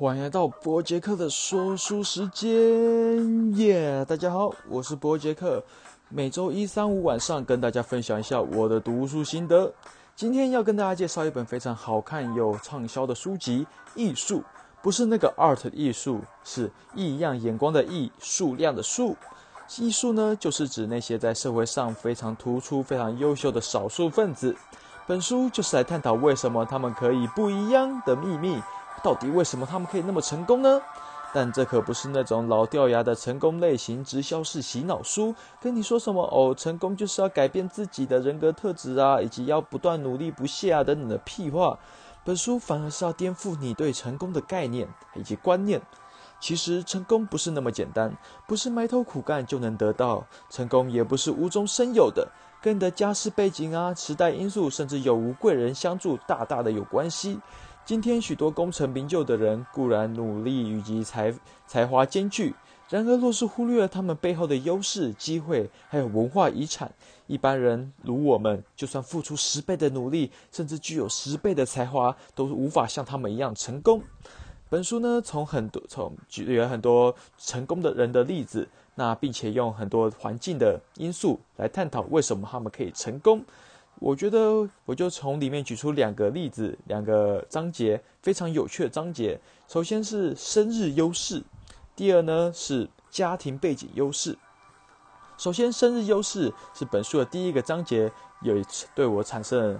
欢迎来到伯杰克的说书时间，耶！大家好，我是伯杰克，每周一、三、五晚上跟大家分享一下我的读书心得。今天要跟大家介绍一本非常好看又畅销的书籍，《艺术》，不是那个 art 的艺术，是异样眼光的异，数量的数。艺术呢，就是指那些在社会上非常突出、非常优秀的少数分子。本书就是来探讨为什么他们可以不一样的秘密。到底为什么他们可以那么成功呢？但这可不是那种老掉牙的成功类型直销式洗脑书，跟你说什么哦，成功就是要改变自己的人格特质啊，以及要不断努力不懈啊等等的屁话。本书反而是要颠覆你对成功的概念以及观念。其实成功不是那么简单，不是埋头苦干就能得到。成功也不是无中生有的，跟你的家世背景啊、时代因素，甚至有无贵人相助，大大的有关系。今天许多功成名就的人固然努力以及才才华兼具，然而若是忽略了他们背后的优势、机会，还有文化遗产，一般人如我们，就算付出十倍的努力，甚至具有十倍的才华，都无法像他们一样成功。本书呢，从很多从举了很多成功的人的例子，那并且用很多环境的因素来探讨为什么他们可以成功。我觉得我就从里面举出两个例子，两个章节非常有趣的章节。首先是生日优势，第二呢是家庭背景优势。首先，生日优势是本书的第一个章节，有一次对我产生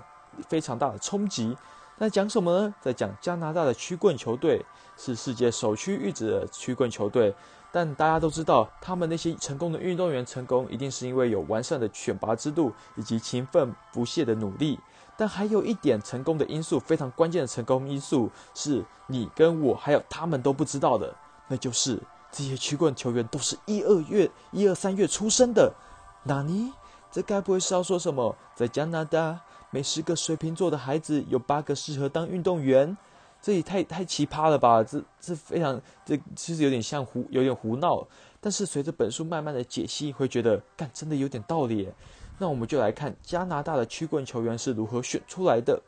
非常大的冲击。那讲什么呢？在讲加拿大的曲棍球队是世界首屈一指的曲棍球队。但大家都知道，他们那些成功的运动员成功，一定是因为有完善的选拔制度以及勤奋不懈的努力。但还有一点成功的因素，非常关键的成功因素，是你跟我还有他们都不知道的，那就是这些曲棍球员都是一二月、一二三月出生的。纳尼？这该不会是要说什么？在加拿大，每十个水瓶座的孩子有八个适合当运动员？这也太太奇葩了吧！这这非常这其实有点像胡有点胡闹，但是随着本书慢慢的解析，会觉得干真的有点道理。那我们就来看加拿大的曲棍球员是如何选出来的。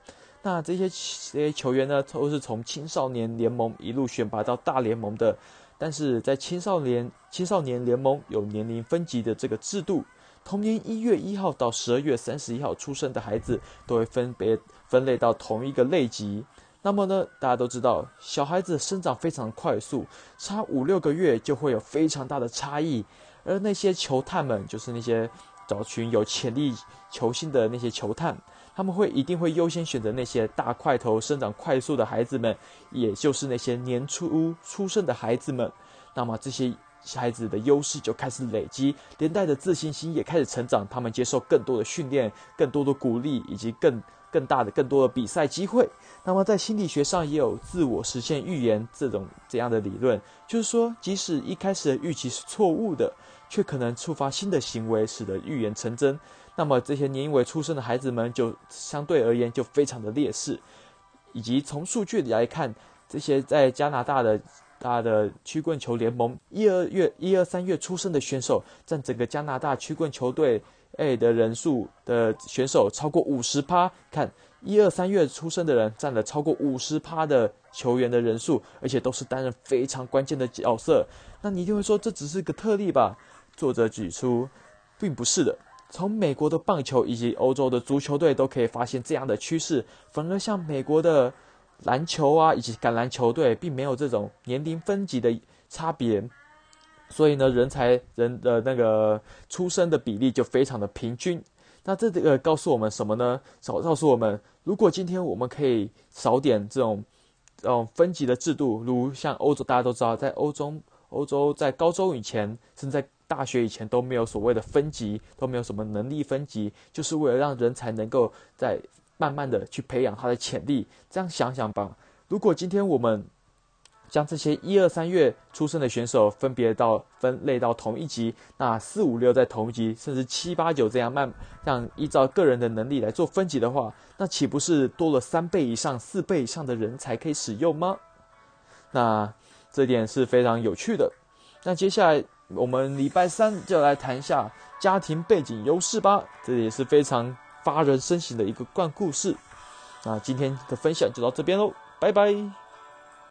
那这些这些球员呢，都是从青少年联盟一路选拔到大联盟的。但是在青少年青少年联盟有年龄分级的这个制度，同年一月一号到十二月三十一号出生的孩子，都会分别分类到同一个类级。那么呢，大家都知道，小孩子生长非常快速，差五六个月就会有非常大的差异。而那些球探们，就是那些找寻有潜力球星的那些球探，他们会一定会优先选择那些大块头、生长快速的孩子们，也就是那些年初出生的孩子们。那么这些孩子的优势就开始累积，连带着自信心也开始成长。他们接受更多的训练、更多的鼓励以及更。更大的、更多的比赛机会。那么，在心理学上也有自我实现预言这种这样的理论，就是说，即使一开始的预期是错误的，却可能触发新的行为，使得预言成真。那么，这些年因为出生的孩子们就相对而言就非常的劣势。以及从数据来看，这些在加拿大的大的曲棍球联盟一二月、一二三月出生的选手，占整个加拿大曲棍球队。诶的人数的选手超过五十趴，看一二三月出生的人占了超过五十趴的球员的人数，而且都是担任非常关键的角色。那你一定会说这只是个特例吧？作者举出，并不是的。从美国的棒球以及欧洲的足球队都可以发现这样的趋势，反而像美国的篮球啊以及橄榄球队，并没有这种年龄分级的差别。所以呢，人才人的那个出生的比例就非常的平均。那这个告诉我们什么呢？少告诉我们，如果今天我们可以少点这种，这种分级的制度，如像欧洲，大家都知道，在欧洲，欧洲在高中以前，甚至在大学以前都没有所谓的分级，都没有什么能力分级，就是为了让人才能够在慢慢的去培养他的潜力。这样想想吧，如果今天我们将这些一二三月出生的选手分别到分类到同一级，那四五六在同一级，甚至七八九这样慢，这样依照个人的能力来做分级的话，那岂不是多了三倍以上、四倍以上的人才可以使用吗？那这点是非常有趣的。那接下来我们礼拜三就来谈一下家庭背景优势吧，这也是非常发人深省的一个怪故事。那今天的分享就到这边喽，拜拜。